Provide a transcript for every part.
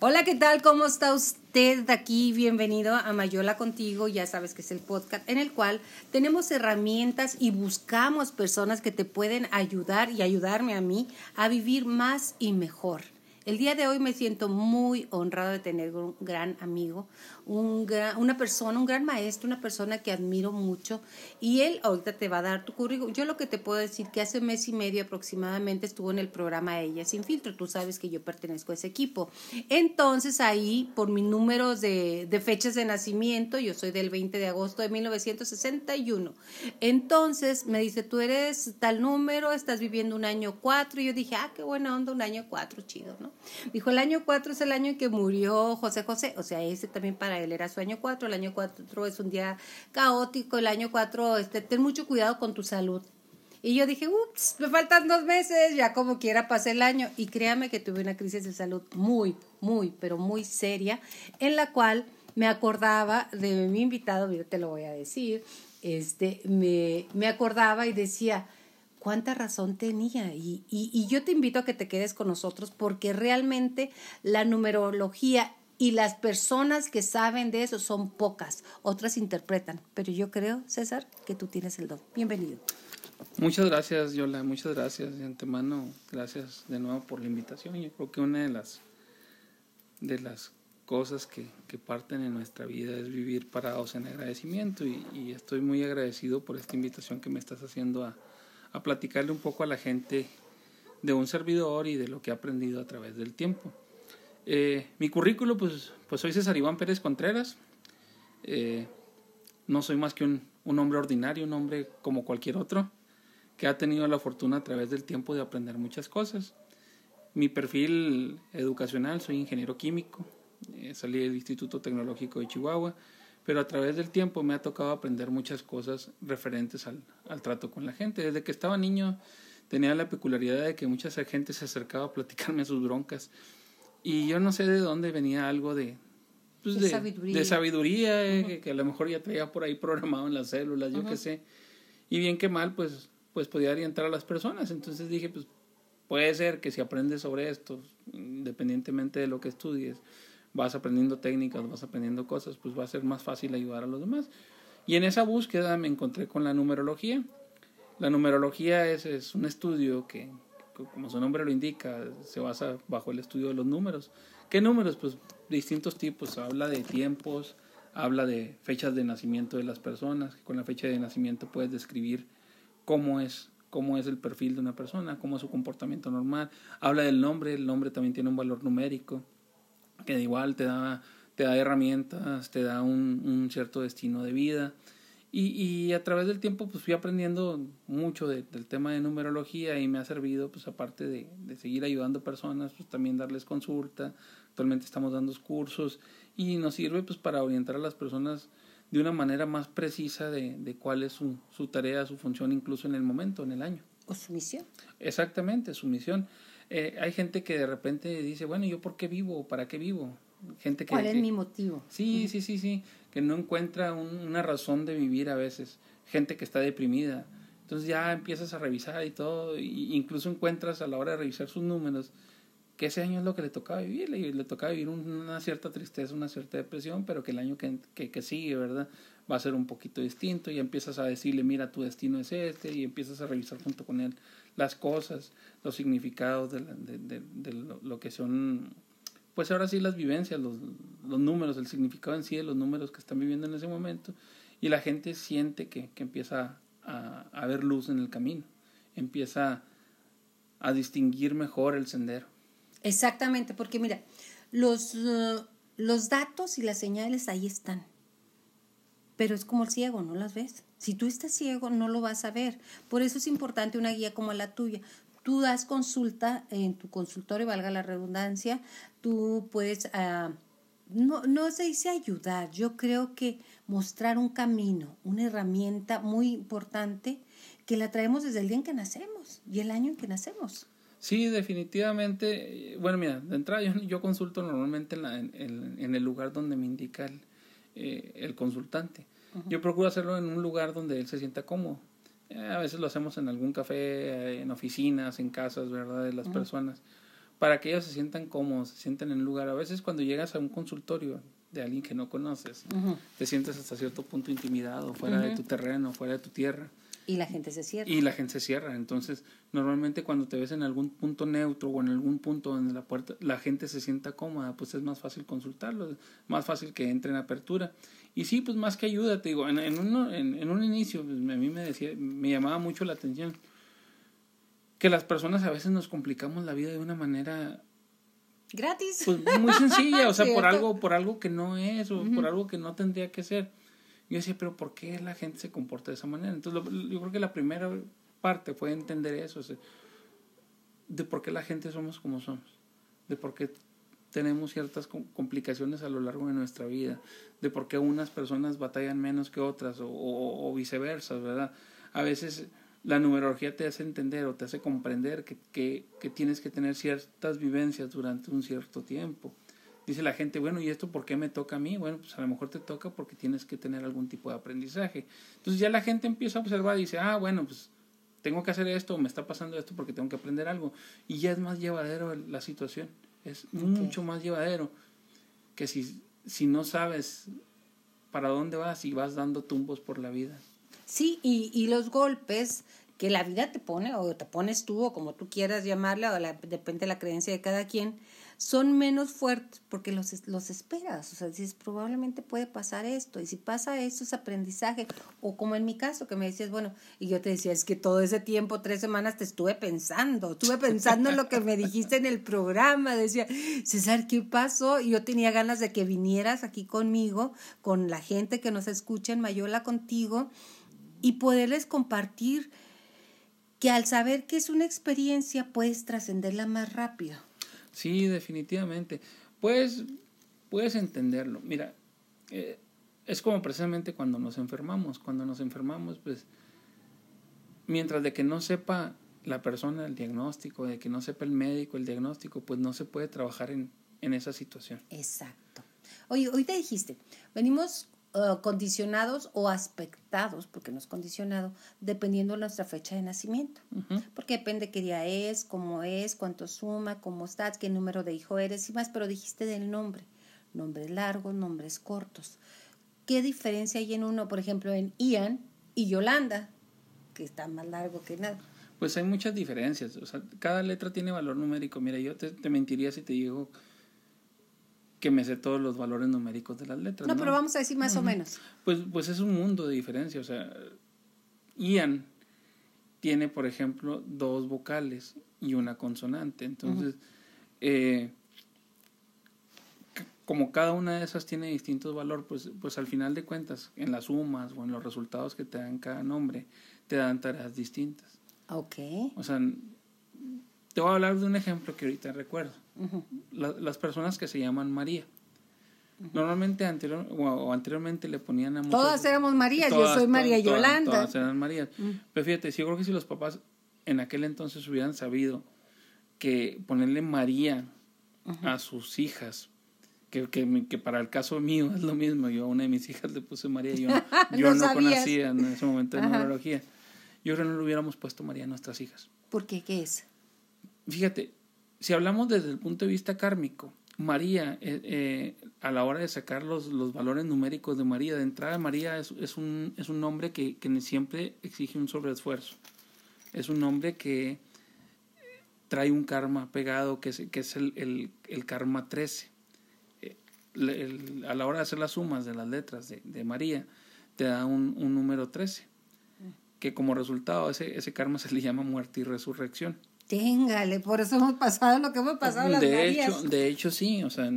Hola, ¿qué tal? ¿Cómo está usted aquí? Bienvenido a Mayola Contigo. Ya sabes que es el podcast en el cual tenemos herramientas y buscamos personas que te pueden ayudar y ayudarme a mí a vivir más y mejor. El día de hoy me siento muy honrado de tener un gran amigo, un una persona, un gran maestro, una persona que admiro mucho y él ahorita te va a dar tu currículum. Yo lo que te puedo decir que hace mes y medio aproximadamente estuvo en el programa Ella sin filtro. Tú sabes que yo pertenezco a ese equipo. Entonces ahí, por mis números de, de fechas de nacimiento, yo soy del 20 de agosto de 1961. Entonces me dice, tú eres tal número, estás viviendo un año cuatro. Y yo dije, ah, qué buena onda, un año cuatro, chido, ¿no? Dijo, el año 4 es el año en que murió José José, o sea, ese también para él era su año 4, el año 4 es un día caótico, el año 4, este, ten mucho cuidado con tu salud. Y yo dije, ups, me faltan dos meses, ya como quiera pasé el año. Y créame que tuve una crisis de salud muy, muy, pero muy seria, en la cual me acordaba de mi invitado, yo te lo voy a decir, este, me, me acordaba y decía, cuánta razón tenía. Y, y, yo te invito a que te quedes con nosotros porque realmente la numerología y las personas que saben de eso son pocas, otras interpretan. Pero yo creo, César, que tú tienes el don. Bienvenido. Muchas gracias, Yola, muchas gracias de antemano. Gracias de nuevo por la invitación. Yo creo que una de las, de las cosas que, que parten en nuestra vida es vivir parados en agradecimiento y, y estoy muy agradecido por esta invitación que me estás haciendo a, a platicarle un poco a la gente de un servidor y de lo que he aprendido a través del tiempo. Eh, mi currículo, pues, pues soy César Iván Pérez Contreras. Eh, no soy más que un, un, hombre ordinario, un hombre como cualquier otro, que ha tenido la fortuna a través del tiempo de aprender muchas cosas. Mi perfil educacional, soy ingeniero químico, eh, salí del Instituto Tecnológico de Chihuahua, pero a través del tiempo me ha tocado aprender muchas cosas referentes al, al trato con la gente. Desde que estaba niño tenía la peculiaridad de que mucha gente se acercaba a platicarme sus broncas y yo no sé de dónde venía algo de, pues de, sabiduría, de sabiduría eh, que, a lo mejor ya traía por ahí programado en las células, yo qué sé. Y bien que mal, pues, pues podía orientar a las personas. Entonces dije, pues puede ser que si aprendes sobre esto, independientemente de lo que estudies, vas aprendiendo técnicas, vas aprendiendo cosas, pues va a ser más fácil ayudar a los demás. Y en esa búsqueda me encontré con la numerología. La numerología es, es un estudio que, como su nombre lo indica, se basa bajo el estudio de los números. ¿Qué números? Pues distintos tipos. Habla de tiempos, habla de fechas de nacimiento de las personas. Con la fecha de nacimiento puedes describir cómo es cómo es el perfil de una persona, cómo es su comportamiento normal. Habla del nombre, el nombre también tiene un valor numérico que igual te da, te da herramientas, te da un, un cierto destino de vida. Y, y, a través del tiempo pues fui aprendiendo mucho del tema de numerología y me ha servido pues aparte de, de, seguir ayudando personas pues también darles consulta. Actualmente estamos dando cursos y nos sirve pues para orientar a las personas de una manera más precisa de, de cuál es su, su tarea su función incluso en el momento en el año. O su misión. Exactamente su misión eh, hay gente que de repente dice, bueno, ¿yo por qué vivo? ¿Para qué vivo? Gente que, ¿Cuál es mi motivo? Sí, sí, sí, sí, que no encuentra una razón de vivir a veces. Gente que está deprimida. Entonces ya empiezas a revisar y todo, e incluso encuentras a la hora de revisar sus números que ese año es lo que le tocaba vivir, le, le tocaba vivir una cierta tristeza, una cierta depresión, pero que el año que, que, que sigue, ¿verdad? Va a ser un poquito distinto y empiezas a decirle, mira, tu destino es este, y empiezas a revisar junto con él las cosas, los significados de, de, de, lo, que son, pues ahora sí las vivencias, los, números, el significado en sí de los números que están viviendo en ese momento, y la gente siente que, que empieza a, ver luz en el camino, empieza a distinguir mejor el sendero. Exactamente, porque mira, los, los datos y las señales ahí están, pero es como el ciego, no las ves. Si tú estás ciego, no lo vas a ver. Por eso es importante una guía como la tuya. Tú das consulta en tu consultorio, valga la redundancia, tú puedes, uh, no, no se dice ayudar, yo creo que mostrar un camino, una herramienta muy importante que la traemos desde el día en que nacemos y el año en que nacemos. Sí, definitivamente. Bueno, mira, de entrada yo, consulto normalmente en, la, en, el lugar donde me indica el, eh, el consultante. Yo procuro hacerlo en un lugar donde él se sienta cómodo. Eh, a veces lo hacemos en algún café, en oficinas, en casas, ¿verdad? De las personas. para que ellos se sientan cómodos, se sientan en un lugar. A veces cuando llegas a un consultorio de alguien que no conoces, te sientes hasta cierto punto intimidado, fuera de tu terreno, fuera de tu tierra. Y la gente se cierra. Y la gente se cierra. Entonces, normalmente cuando te ves en algún punto neutro o en algún punto donde la puerta, la gente se sienta cómoda, pues es más fácil consultarlo, más fácil que entre en apertura. Y sí, pues más que ayuda, te digo, en, en, uno, en, un inicio, pues, a mí me decía, me llamaba mucho la atención que las personas a veces nos complicamos la vida de una manera gratis. Pues muy sencilla, o sea, por algo, por algo que no es, o por algo que no tendría que ser. Yo decía, pero ¿por qué la gente se comporta de esa manera? Entonces, yo creo que la primera parte fue entender eso, de por qué la gente somos como somos, de por qué tenemos ciertas complicaciones a lo largo de nuestra vida, de por qué unas personas batallan menos que otras o, o, viceversa, ¿verdad? A veces la numerología te hace entender o te hace comprender que, que, que, tienes que tener ciertas vivencias durante un cierto tiempo. Dice la gente, bueno, ¿y esto por qué me toca a mí? Bueno, pues a lo mejor te toca porque tienes que tener algún tipo de aprendizaje. Entonces ya la gente empieza a observar y dice, ah, bueno, pues tengo que hacer esto, me está pasando esto porque tengo que aprender algo. Y ya es más llevadero la situación, es mucho más llevadero que si, si no sabes para dónde vas y vas dando tumbos por la vida. Sí, y, y los golpes que la vida te pone, o te pones tú, o como tú quieras llamarla, o depende de la creencia de cada quien, son menos fuertes porque los, los esperas. O sea, dices, probablemente puede pasar esto. Y si pasa esto, es aprendizaje. O como en mi caso, que me decías, bueno, y yo te decía, es que todo ese tiempo, tres semanas, te estuve pensando. Estuve pensando en lo que me dijiste en el programa. Decía, César, ¿qué pasó? Y yo tenía ganas de que vinieras aquí conmigo, con la gente que nos escucha en Mayola contigo, y poderles compartir que al saber que es una experiencia puedes trascenderla más rápido. Sí, definitivamente. Puedes, puedes entenderlo. Mira, eh, es como precisamente cuando nos enfermamos. Cuando nos enfermamos, pues, mientras de que no sepa la persona el diagnóstico, de que no sepa el médico el diagnóstico, pues no se puede trabajar en, en esa situación. Exacto. Oye, hoy te dijiste, venimos uh, condicionados o aspectados, porque no es condicionado, dependiendo de nuestra fecha de nacimiento. Porque depende qué día es, cómo es, cuánto suma, cómo estás, qué número de hijo eres y más, pero dijiste del nombre. Nombres largos, nombres cortos. ¿Qué diferencia hay en uno, por ejemplo, en Ian y Yolanda, que está más largo que nada? Pues hay muchas diferencias. O sea, cada letra tiene valor numérico. Mira, yo te, te mentiría si te digo que me sé todos los valores numéricos de las letras. No, pero vamos a decir más o menos. Pues, pues es un mundo de diferencia. O sea, Ian tiene, por ejemplo, dos vocales y una consonante. Entonces, eh, como cada una de esas tiene distintos valores, pues, pues al final de cuentas, en las sumas o en los resultados que te dan cada nombre, te dan tareas distintas. Ok. O sea, te voy a hablar de un ejemplo que ahorita recuerdo las personas que se llaman María. Normalmente anterior, o, anteriormente le ponían a Todas éramos María, yo soy María Yolanda. Todas, eran María. Pero fíjate, yo creo que si los papás en aquel entonces hubieran sabido que ponerle María a sus hijas, que, que, que, para el caso mío es lo mismo, yo a una de mis hijas le puse María, yo, yo no, conocía en ese momento de numerología. Yo creo que no le hubiéramos puesto María a nuestras hijas. ¿Por qué? ¿Qué es? Fíjate, si hablamos desde el punto de vista kármico, María, eh, eh, a la hora de sacar los, los, valores numéricos de María, de entrada María es, un, es un nombre que, que, siempre exige un sobreesfuerzo. Es un nombre que trae un karma pegado, que es, que es el, el, el karma 13. Eh, a la hora de hacer las sumas de las letras de, de María, te da un, un número 13, que como resultado ese, ese karma se le llama muerte y resurrección. Téngale, por eso hemos pasado lo que hemos pasado las de hecho, de hecho sí, o sea,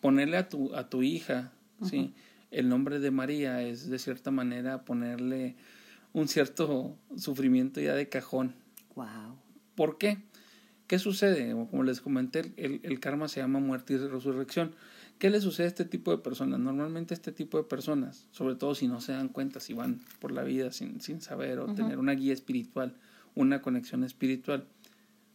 ponerle a tu a tu hija, sí, el nombre de María es de cierta manera ponerle un cierto sufrimiento ya de cajón. Wow. ¿Por qué? ¿Qué sucede? Como les comenté, el, el karma se llama muerte y resurrección. ¿Qué le sucede a este tipo de personas? Normalmente este tipo de personas, sobre todo si no se dan cuenta, si van por la vida sin, sin saber o tener una guía espiritual, una conexión espiritual,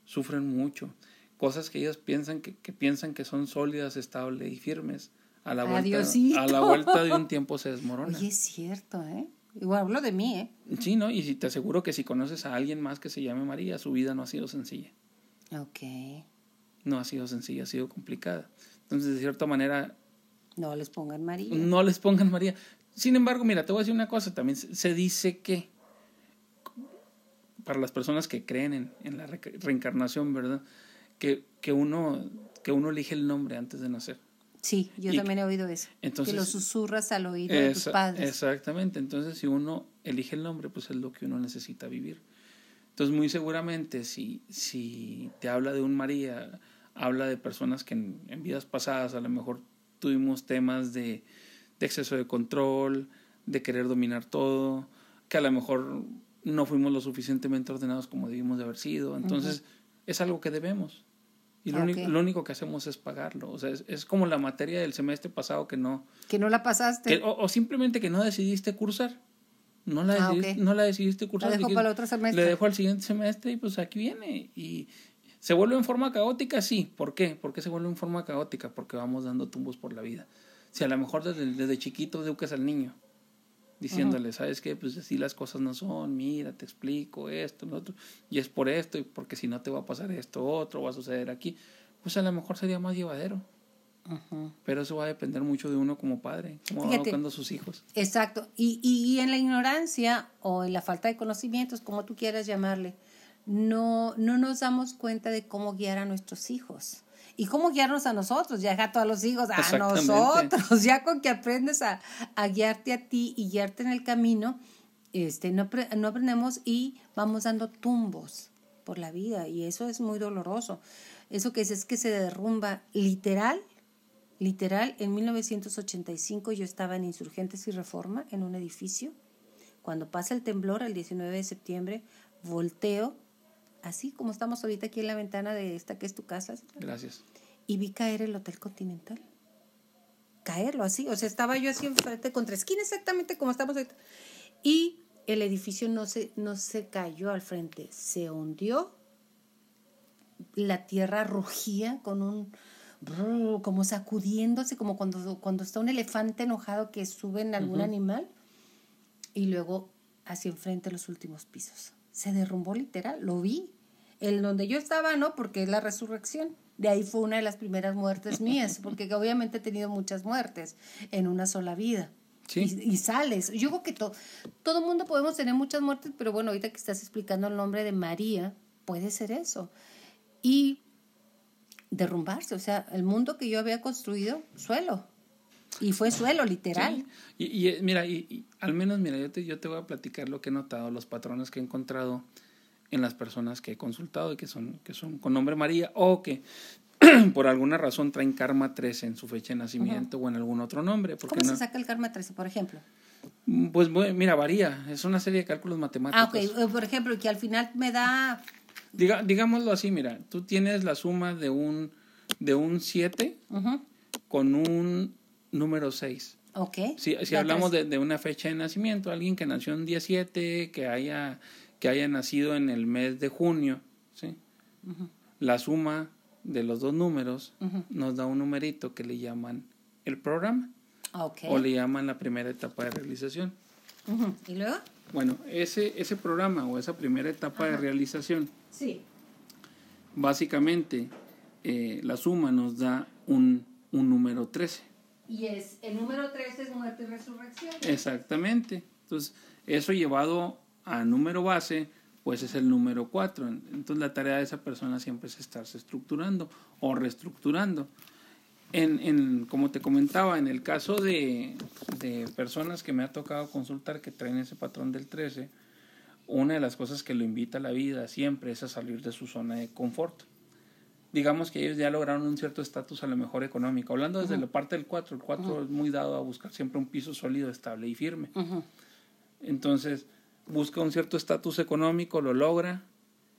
sufren mucho. Cosas que ellos piensan que, que piensan que son sólidas, estables y firmes. A la, vuelta, a la vuelta de un tiempo se desmorona. Oye, es cierto, ¿eh? Igual hablo de mí, ¿eh? Sí, ¿no? Y te aseguro que si conoces a alguien más que se llame María, su vida no ha sido sencilla. Ok. no ha sido sencilla, ha sido complicada. Entonces, de cierta manera... No les pongan María. No les pongan María. Sin embargo, mira, te voy a decir una cosa, también se dice que para las personas que creen en, en la reencarnación, ¿verdad? Que, que, uno, que uno elige el nombre antes de nacer. Sí, yo también he oído eso. Entonces, que lo susurras al oído de tus padres. Exactamente, entonces si uno elige el nombre, pues es lo que uno necesita vivir. Entonces muy seguramente si, si te habla de un María, habla de personas que en, en vidas pasadas a lo mejor tuvimos temas de, de exceso de control, de querer dominar todo, que a lo mejor no fuimos lo suficientemente ordenados como debimos de haber sido. Entonces, es algo que debemos. Y lo, único, lo, único, que hacemos es pagarlo. O sea, es, como la materia del semestre pasado que no... Que no la pasaste. o, simplemente que no decidiste cursar. No la, ah, decidiste, no la decidiste cursar. La dejo para el otro semestre. Le dejo al siguiente semestre y pues aquí viene. Y se vuelve en forma caótica, sí. ¿Por qué? ¿Por qué se vuelve en forma caótica? Porque vamos dando tumbos por la vida. Si a lo mejor desde, desde chiquito educas al niño diciéndole, ¿sabes qué? Pues así las cosas no son, mira, te explico esto, lo otro, y es por esto, y porque si no te va a pasar esto, otro, va a suceder aquí, pues a lo mejor sería más llevadero. Pero eso va a depender mucho de uno como padre, como va educando a sus hijos. Exacto. Y, y, en la ignorancia o en la falta de conocimientos, como tú quieras llamarle, no, no nos damos cuenta de cómo guiar a nuestros hijos y cómo guiarnos a nosotros, ya a todos los hijos, a nosotros, ya con que aprendes a, guiarte a ti y guiarte en el camino, este, no, no aprendemos y vamos dando tumbos por la vida y eso es muy doloroso. Eso que es, es que se derrumba literal, literal, en 1985 yo estaba en Insurgentes y Reforma, en un edificio. Cuando pasa el temblor, el 19 de septiembre, volteo así como estamos ahorita aquí en la ventana de esta que es tu casa. Gracias. Y vi caer el Hotel Continental. Caerlo así. O sea, estaba yo así enfrente contra esquina, exactamente como estamos ahorita. Y el edificio no se, no se cayó al frente, se hundió. La tierra rugía con un como sacudiéndose, como cuando, cuando está un elefante enojado que sube en algún animal, y luego hacia enfrente los últimos pisos se derrumbó literal, lo vi. El donde yo estaba, no, porque es la resurrección. De ahí fue una de las primeras muertes mías, porque obviamente he tenido muchas muertes en una sola vida. Y, sales. Yo creo que todo todo mundo podemos tener muchas muertes, pero bueno, ahorita que estás explicando el nombre de María, puede ser eso. Y derrumbarse, o sea, el mundo que yo había construido, suelo. Y fue suelo, literal. Y, y, mira, y, al menos, mira, yo te, yo te voy a platicar lo que he notado, los patrones que he encontrado en las personas que he consultado y que son, que son con nombre María o que por alguna razón traen karma 13 en su fecha de nacimiento o en algún otro nombre. Porque ¿Cómo se saca el karma 13, por ejemplo? Pues mira, varía, es una serie de cálculos matemáticos. Ah, ok, eh, por ejemplo, que al final me da... Diga, digámoslo así, mira, tú tienes la suma de un, de un 7 con un número 6. Ok. Si, si hablamos de, de, una fecha de nacimiento, alguien que nació en día 7, que haya, que haya nacido en el mes de junio, ¿sí? la suma de los dos números nos da un numerito que le llaman el programa. Okay. O le llaman la primera etapa de realización. ¿Y luego? Bueno, ese, ese programa o esa primera etapa de realización, sí. básicamente eh, la suma nos da un, un número 13. Y es, el número 3 es muerte y resurrección. Exactamente. Entonces, eso llevado a número base, pues es el número 4. Entonces, la tarea de esa persona siempre es estarse estructurando o reestructurando. En, en, como te comentaba, en el caso de, de personas que me ha tocado consultar que traen ese patrón del 13, una de las cosas que lo invita a la vida siempre es a salir de su zona de confort digamos que ellos ya lograron un cierto estatus a lo mejor económico. Hablando desde la parte del 4, el 4 es muy dado a buscar siempre un piso sólido, estable y firme. Entonces, busca un cierto estatus económico, lo logra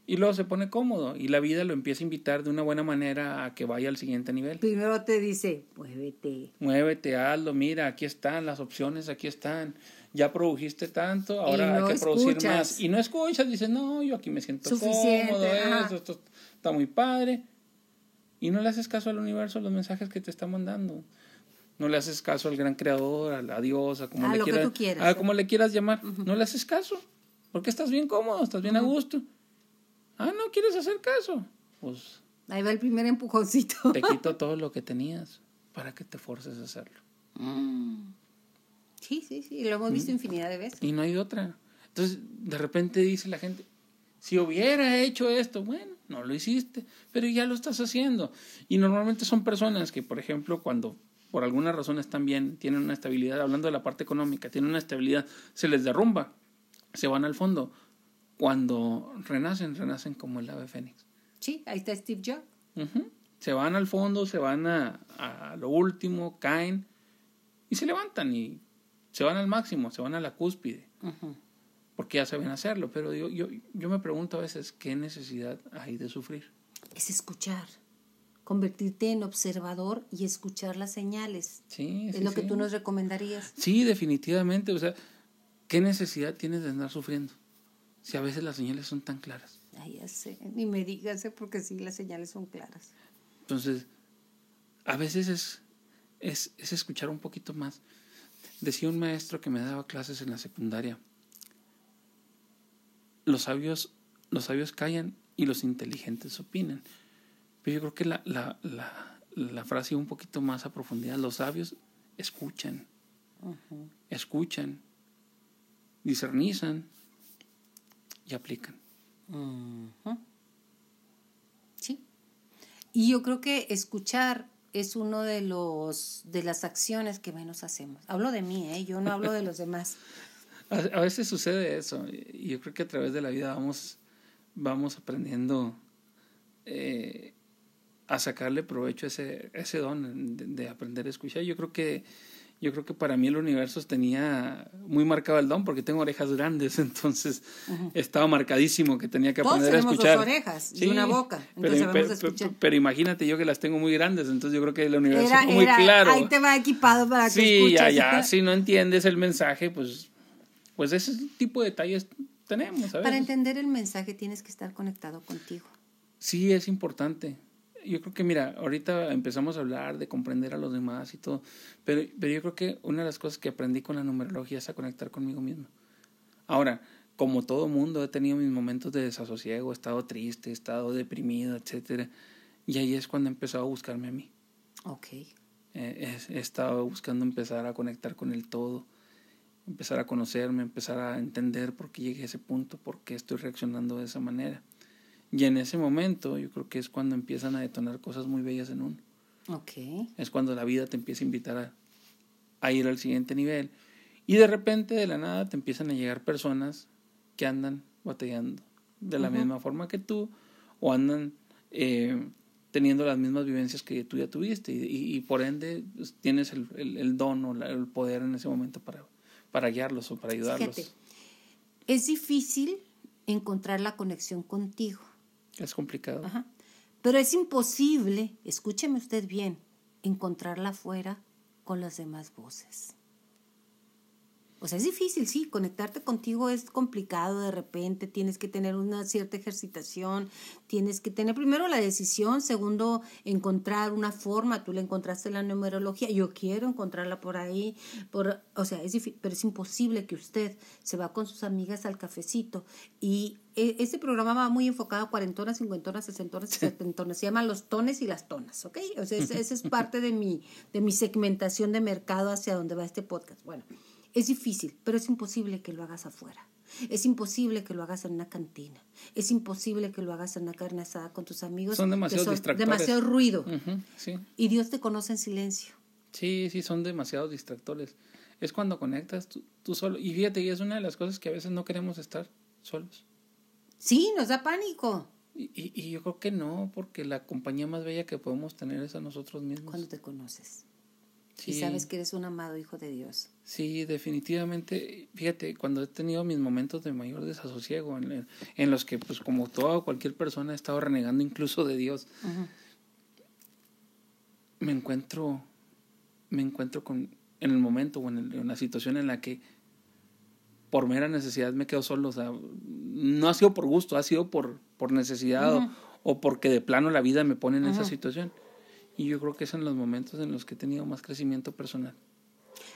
y luego se pone cómodo y la vida lo empieza a invitar de una buena manera a que vaya al siguiente nivel. Primero te dice, muévete. Muévete, hazlo, mira, aquí están las opciones, aquí están. Ya produjiste tanto, ahora hay que producir más. Y no escuchas, dices, no, yo aquí me siento cómodo, esto está muy padre y no le haces caso al universo, a los mensajes que te está mandando. No le haces caso al gran creador, a, Dios, a como, le, quieras, a como le quieras llamar. No le haces caso. Porque estás bien cómodo, estás bien a gusto. Ah, no quieres hacer caso. Pues Ahí va el primer empujoncito. Te quito todo lo que tenías para que te forces a hacerlo. Mm. Sí, sí, sí, lo hemos visto infinidad de veces. Y no hay otra. Entonces, de repente dice la gente, si hubiera hecho esto, bueno, no lo hiciste, pero ya lo estás haciendo. Y normalmente son personas que, por ejemplo, cuando por alguna razón están bien, tienen una estabilidad, hablando de la parte económica, tienen una estabilidad, se les derrumba, se van al fondo. Cuando renacen, renacen como el ave fénix. Sí, ahí está Steve Jobs. Se van al fondo, se van a, a, lo último, caen y se levantan y se van al máximo, se van a la cúspide. Porque ya saben hacerlo. Pero yo, yo, yo me pregunto a veces, ¿qué necesidad hay de sufrir? Es escuchar convertirte en observador y escuchar las señales. Sí, es lo que tú nos recomendarías. Sí, definitivamente. O sea, ¿qué necesidad tienes de andar sufriendo? Si a veces las señales son tan claras. Ay, ya sé, ni me digas, ¿eh? porque sí, las señales son claras. Entonces, a veces es, es, es escuchar un poquito más. Decía un maestro que me daba clases en la secundaria. Los sabios, los sabios callan y los inteligentes opinan. Pero yo creo que la, la, la, la frase un poquito más a profundidad, los sabios escuchan, escuchan, discernizan y aplican. Sí. Y yo creo que escuchar es uno de los de las acciones que menos hacemos. Hablo de mí, ¿eh? yo no hablo de los demás. A, veces sucede eso y yo creo que a través de la vida vamos vamos aprendiendo eh, a sacarle provecho a ese, ese don de, aprender a escuchar. Yo creo que yo creo que para mí el universo tenía muy marcado el don porque tengo orejas grandes, entonces estaba marcadísimo que tenía que aprender a escuchar. Dos orejas y una boca, pero, imagínate yo que las tengo muy grandes, entonces yo creo que el universo era, muy claro. Ahí te va equipado para que Sí, ya, ya, si no entiendes el mensaje, pues, pues ese tipo de detalles tenemos. Para entender el mensaje tienes que estar conectado contigo. Sí, es importante yo creo que, mira, ahorita empezamos a hablar de comprender a los demás y todo, pero, pero yo creo que una de las cosas que aprendí con la numerología es a conectar conmigo mismo. Ahora, como todo mundo, he tenido mis momentos de desasosiego, he estado triste, he estado deprimido, etcétera, y ahí es cuando he empezado a buscarme a mí. Ok. he, he estado buscando empezar a conectar con el todo, empezar a conocerme, empezar a entender por qué llegué a ese punto, por qué estoy reaccionando de esa manera. Y en ese momento yo creo que es cuando empiezan a detonar cosas muy bellas en uno. Okay. Es cuando la vida te empieza a invitar a, a, ir al siguiente nivel. Y de repente, de la nada, te empiezan a llegar personas que andan batallando de la misma forma que tú o andan eh, teniendo las mismas vivencias que tú ya tuviste. Y, y, por ende pues, tienes el, el, el don o el poder en ese momento para, para guiarlos o para ayudarlos. Fíjate, es difícil encontrar la conexión contigo es complicado. Pero es imposible, escúcheme usted bien, encontrarla fuera con las demás voces. O sea, es difícil, sí, conectarte contigo es complicado de repente, tienes que tener una cierta ejercitación, tienes que tener primero la decisión, segundo, encontrar una forma, tú la encontraste en la numerología, yo quiero encontrarla por ahí, por, o sea, es difícil, pero es imposible que usted se va con sus amigas al cafecito y e, este programa va muy enfocado a cuarentonas, cincuentonas, sesentonas y setentonas. Se llaman los tones y las tonas, ¿ok? O sea, esa es parte de mi, de mi segmentación de mercado hacia donde va este podcast. Bueno, es difícil, pero es imposible que lo hagas afuera. Es imposible que lo hagas en una cantina. Es imposible que lo hagas en una carne asada con tus amigos. Son demasiado distractores. Demasiado ruido. sí. Y Dios te conoce en silencio. Sí, sí, son demasiado distractores. Es cuando conectas tú, tú solo. Y fíjate, y es una de las cosas que a veces no queremos estar solos. Sí, nos da pánico. Y, y, y, yo creo que no, porque la compañía más bella que podemos tener es a nosotros mismos. Cuando te conoces. Y sabes que eres un amado hijo de Dios. Sí, definitivamente. Fíjate, cuando he tenido mis momentos de mayor desasosiego, en, en los que, pues, como toda cualquier persona, he estado renegando incluso de Dios, me encuentro, me encuentro con, en el momento o en, en la situación en la que por mera necesidad me quedo solo. O sea, no ha sido por gusto, ha sido por, por necesidad o, o, porque de plano la vida me pone en esa situación. Y yo creo que son los momentos en los que he tenido más crecimiento personal.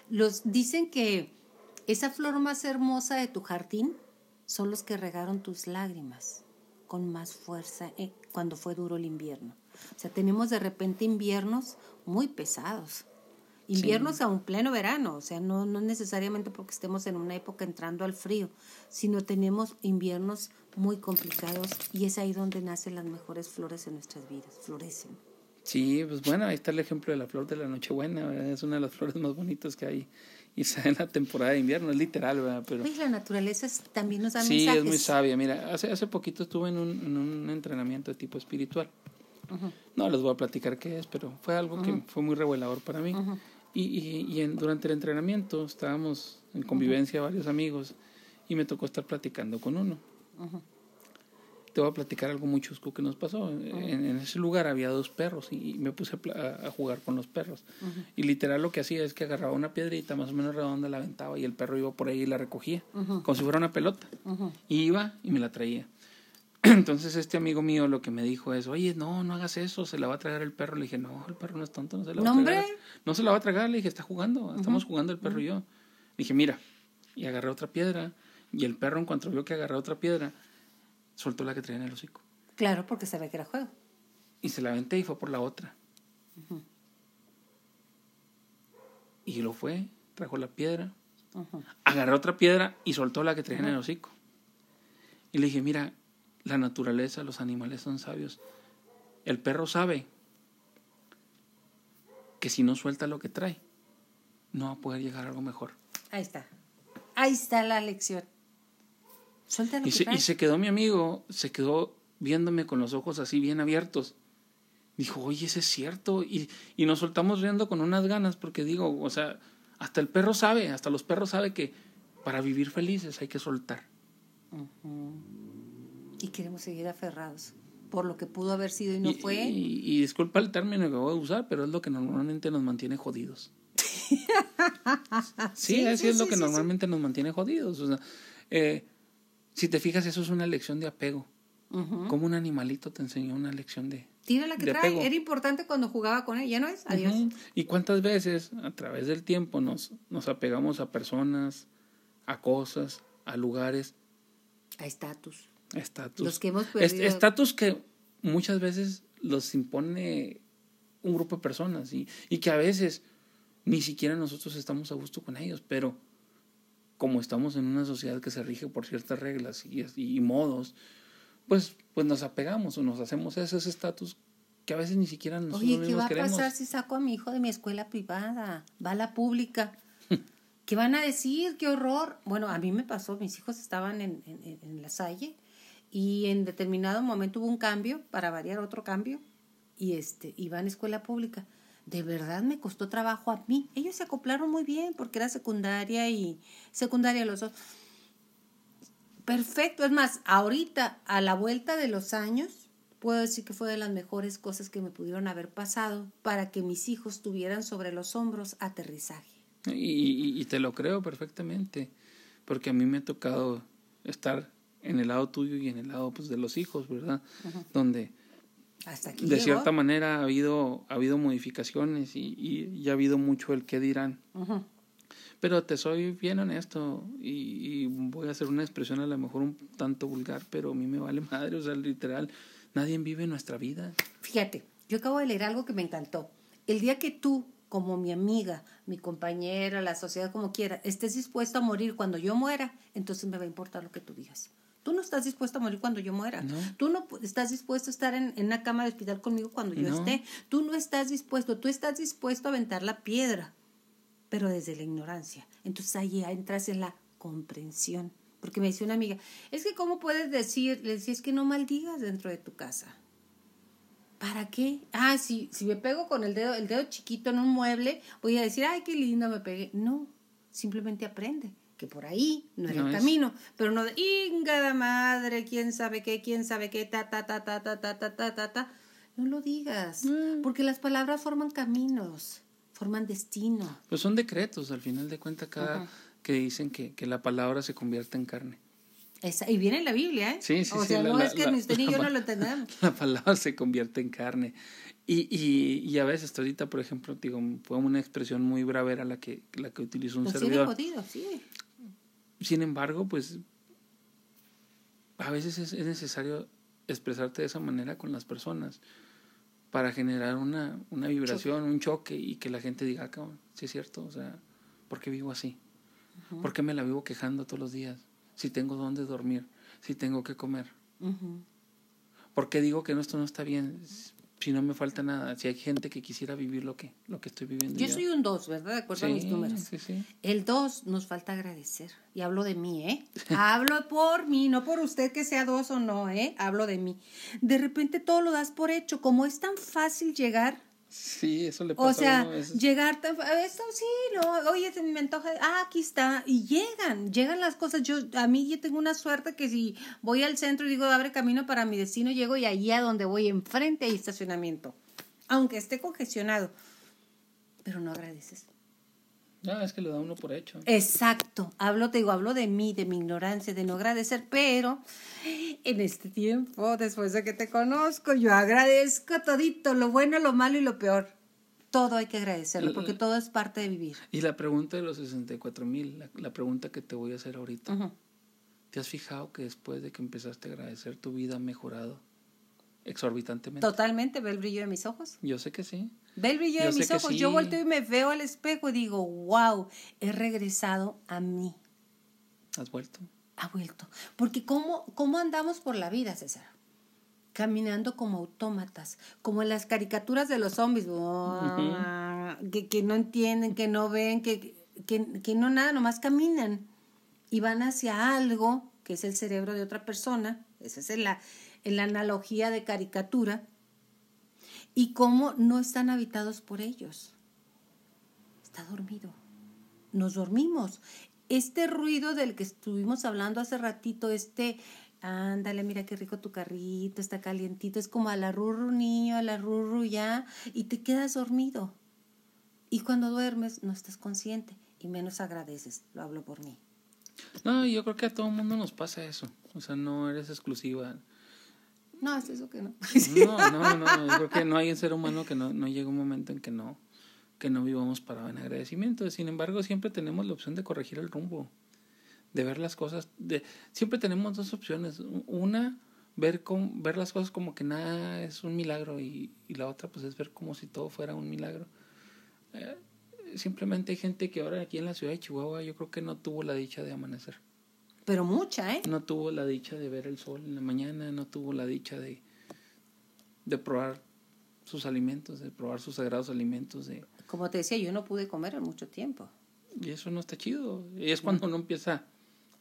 Los dicen que esa flor más hermosa de tu jardín son los que regaron tus lágrimas. con más fuerza eh, cuando fue duro el invierno. O sea, tenemos de repente inviernos muy pesados. Inviernos a un pleno verano, o sea, no, no necesariamente porque estemos en una época entrando al frío, sino tenemos inviernos muy complicados y es ahí donde nacen las mejores flores en nuestras vidas, florecen. Sí, pues bueno, ahí está el ejemplo de la flor de la Nochebuena, es una de las flores más bonitas que hay y sale en la temporada de invierno, es literal, ¿verdad? Pero, la naturaleza también nos da sí, mensajes. Sí, es muy sabia. Mira, hace, hace poquito estuve en un, en un entrenamiento de tipo espiritual. No les voy a platicar qué es, pero fue algo que fue muy revelador para mí. Y, y, y en, durante el entrenamiento estábamos en convivencia varios amigos y me tocó estar platicando con uno. Te voy a platicar algo muy chusco que nos pasó. en, ese lugar había dos perros y, me puse a, jugar con los perros. Y literal lo que hacía es que agarraba una piedrita más o menos redonda, la aventaba y el perro iba por ahí y la recogía, como si fuera una pelota. Y iba y me la traía. Entonces este amigo mío lo que me dijo es, oye, no, no hagas eso, se la va a tragar el perro. Le dije, no, el perro no es tonto, no se la va a tragar. No se la va a tragar, le dije, está jugando, estamos jugando el perro y yo. Le dije, mira, y agarré otra piedra, y el perro en cuanto vio que agarré otra piedra, soltó la que traía en el hocico. Claro, porque sabía que era juego. Y se la aventé y fue por la otra. Y lo fue, trajo la piedra, agarró otra piedra y soltó la que traía en el hocico. Y le dije, mira, la naturaleza, los animales son sabios. El perro sabe que si no suelta lo que trae, no va a poder llegar a algo mejor. Ahí está. Ahí está la lección. Y, se, y se quedó mi amigo, se quedó viéndome con los ojos así bien abiertos. Dijo, oye, ese es cierto. Y, y nos soltamos riendo con unas ganas porque digo, o sea, hasta el perro sabe, hasta los perros saben que para vivir felices hay que soltar y queremos seguir aferrados por lo que pudo haber sido y no fue. Y, disculpa el término que voy a usar, pero es lo que normalmente nos mantiene jodidos. sí, así es lo que normalmente nos mantiene jodidos. O sea, eh, si te fijas, eso es una lección de apego. Como un animalito te enseñó una lección de. Tira la que trae. Era importante cuando jugaba con él, ya no es. Adiós. Y cuántas veces a través del tiempo nos, nos apegamos a personas, a cosas, a lugares. A estatus. Estatus. Los que hemos perdido. Estatus que muchas veces los impone un grupo de personas y, y que a veces ni siquiera nosotros estamos a gusto con ellos, pero como estamos en una sociedad que se rige por ciertas reglas y, y modos, pues, pues nos apegamos o nos hacemos ese estatus que a veces ni siquiera nosotros Oye, ¿qué va a pasar si saco a mi hijo de mi escuela privada? Va a la pública. ¿Qué van a decir? ¡Qué horror! Bueno, a mí me pasó, mis hijos estaban en, en, en la Salle y en determinado momento hubo un cambio, para variar otro cambio, y este, iba a escuela pública. De verdad me costó trabajo a mí. Ellos se acoplaron muy bien porque era secundaria y secundaria los dos. Perfecto, es más, ahorita a la vuelta de los años, puedo decir que fue de las mejores cosas que me pudieron haber pasado para que mis hijos tuvieran sobre los hombros aterrizaje. Y, y te lo creo perfectamente, porque a mí me ha tocado estar en el lado tuyo y en el lado pues, de los hijos, ¿verdad? Donde de cierta manera ha habido, ha habido modificaciones y, y, ha habido mucho el qué dirán. Pero te soy bien honesto y, voy a hacer una expresión a lo mejor un tanto vulgar, pero a mí me vale madre, o sea, literal, nadie vive nuestra vida. Fíjate, yo acabo de leer algo que me encantó. El día que tú, como mi amiga, mi compañera, la sociedad, como quiera, estés dispuesto a morir cuando yo muera, entonces me va a importar lo que tú digas. Tú no estás dispuesto a morir cuando yo muera. Tú no estás dispuesto a estar en, en, una cama de hospital conmigo cuando yo esté. Tú no estás dispuesto. Tú estás dispuesto a aventar la piedra, pero desde la ignorancia. Entonces ahí entras en la comprensión. Porque me dice una amiga, es que ¿cómo puedes decir? Le decía, es que no maldigas dentro de tu casa. ¿Para qué? Ah, si, si me pego con el dedo, el dedo chiquito en un mueble, voy a decir, ay, qué lindo me pegué. No, simplemente aprende que por ahí no era el camino, pero no de ingada madre, quién sabe qué, quién sabe qué, ta, ta, ta, ta, ta, ta, ta, ta, ta, ta. No lo digas, mm. porque las palabras forman caminos, forman destino. Pues son decretos, al final de cuentas, cada que dicen que, que la palabra se convierte en carne. Esa, y viene en la Biblia, ¿eh? Sí, sí, o sea, no es que ni usted ni yo no lo entendamos. La palabra se convierte en carne. Y, y, y a veces, ahorita, por ejemplo, digo, fue una expresión muy bravera la que, la que utilizó un pues servidor. Jodido, sí. Sin embargo, pues a veces es, necesario expresarte de esa manera con las personas para generar una, una vibración, un choque y que la gente diga, ah, sí es cierto, o sea, ¿por qué vivo así? ¿Por qué me la vivo quejando todos los días? Si tengo dónde dormir, si tengo que comer. ¿Por qué digo que esto no está bien? Si no me falta nada, si hay gente que quisiera vivir lo que, lo que estoy viviendo. Yo soy un 2, ¿verdad? De acuerdo a mis números. Sí, sí. El 2 nos falta agradecer. Y hablo de mí, ¿eh? hablo por mí, no por usted que sea 2 o no, ¿eh? Hablo de mí. De repente todo lo das por hecho. Como es tan fácil llegar Sí, eso le pasa O sea, a llegar, esto sí, no, oye, se me antoja, ah, aquí está, y llegan, llegan las cosas. Yo, a mí yo tengo una suerte que si voy al centro y digo, abre camino para mi destino, llego y allí a donde voy, enfrente hay estacionamiento, aunque esté congestionado, pero no agradeces. No, es que lo da uno por hecho. Exacto. Hablo, te digo, hablo de mí, de mi ignorancia, de no agradecer, pero en este tiempo, después de que te conozco, yo agradezco todito, lo bueno, lo malo y lo peor. Todo hay que agradecerlo, porque todo es parte de vivir. Y la pregunta de los 64 mil, la, pregunta que te voy a hacer ahorita. ¿Te has fijado que después de que empezaste a agradecer, tu vida ha mejorado exorbitantemente? Totalmente, ve el brillo de mis ojos. Yo sé que sí. Ve el brillo de mis ojos. Yo volteo y me veo al espejo y digo, wow, he regresado a mí. ¿Has vuelto? Ha vuelto. Porque ¿cómo, cómo andamos por la vida, César? Caminando como autómatas, como en las caricaturas de los zombies, que, que, no entienden, que no ven, que, que, que no nada, nomás caminan y van hacia algo que es el cerebro de otra persona. Esa es la, en la analogía de caricatura y cómo no están habitados por ellos. Está dormido. Nos dormimos. Este ruido del que estuvimos hablando hace ratito, este, ándale, mira qué rico tu carrito, está calientito, es como a la rurru niño, a la rurru ya, y te quedas dormido. Y cuando duermes no estás consciente y menos agradeces, lo hablo por mí. No, yo creo que a todo el mundo nos pasa eso, o sea, no eres exclusiva. No, es eso que no. No, no, no, yo creo que no hay un ser humano que no, no llegue un momento en que no, que no vivamos para en agradecimiento. Sin embargo, siempre tenemos la opción de corregir el rumbo, de ver las cosas, de siempre tenemos dos opciones. Una, ver con, ver las cosas como que nada es un milagro y, y la otra pues es ver como si todo fuera un milagro. Eh, simplemente hay gente que ahora aquí en la ciudad de Chihuahua yo creo que no tuvo la dicha de amanecer. Pero mucha, ¿eh? No tuvo la dicha de ver el sol en la mañana, no tuvo la dicha de, de probar sus alimentos, de probar sus sagrados alimentos. De... Como te decía, yo no pude comer en mucho tiempo. Y eso no está chido. Y es cuando uno empieza,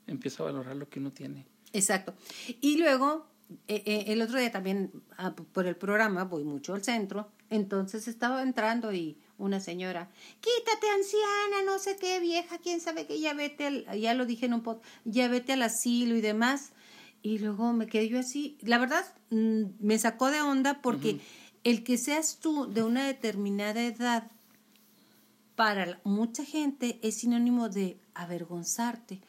empieza a valorar lo que uno tiene. Exacto. Y luego, eh, eh, el otro día también, ah, por el programa, voy mucho al centro, entonces estaba entrando y una señora, quítate anciana, no sé qué, vieja, quién sabe qué, ya vete, al, ya lo dije en un ya vete al asilo y demás. Y luego me quedé yo así, la verdad mm, me sacó de onda porque el que seas tú de una determinada edad para mucha gente es sinónimo de avergonzarte.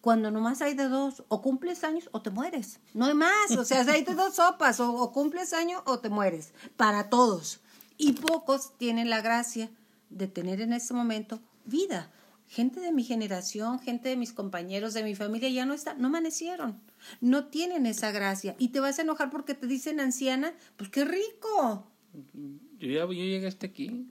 Cuando nomás hay de dos, o cumples años o te mueres. No hay más, o sea, hay de dos sopas, o, o cumples años o te mueres, para todos. Y pocos tienen la gracia de tener en ese momento vida. Gente de mi generación, gente de mis compañeros, de mi familia ya no están, no amanecieron, no tienen esa gracia. Y te vas a enojar porque te dicen anciana, pues qué rico. Yo ya yo llegué hasta aquí.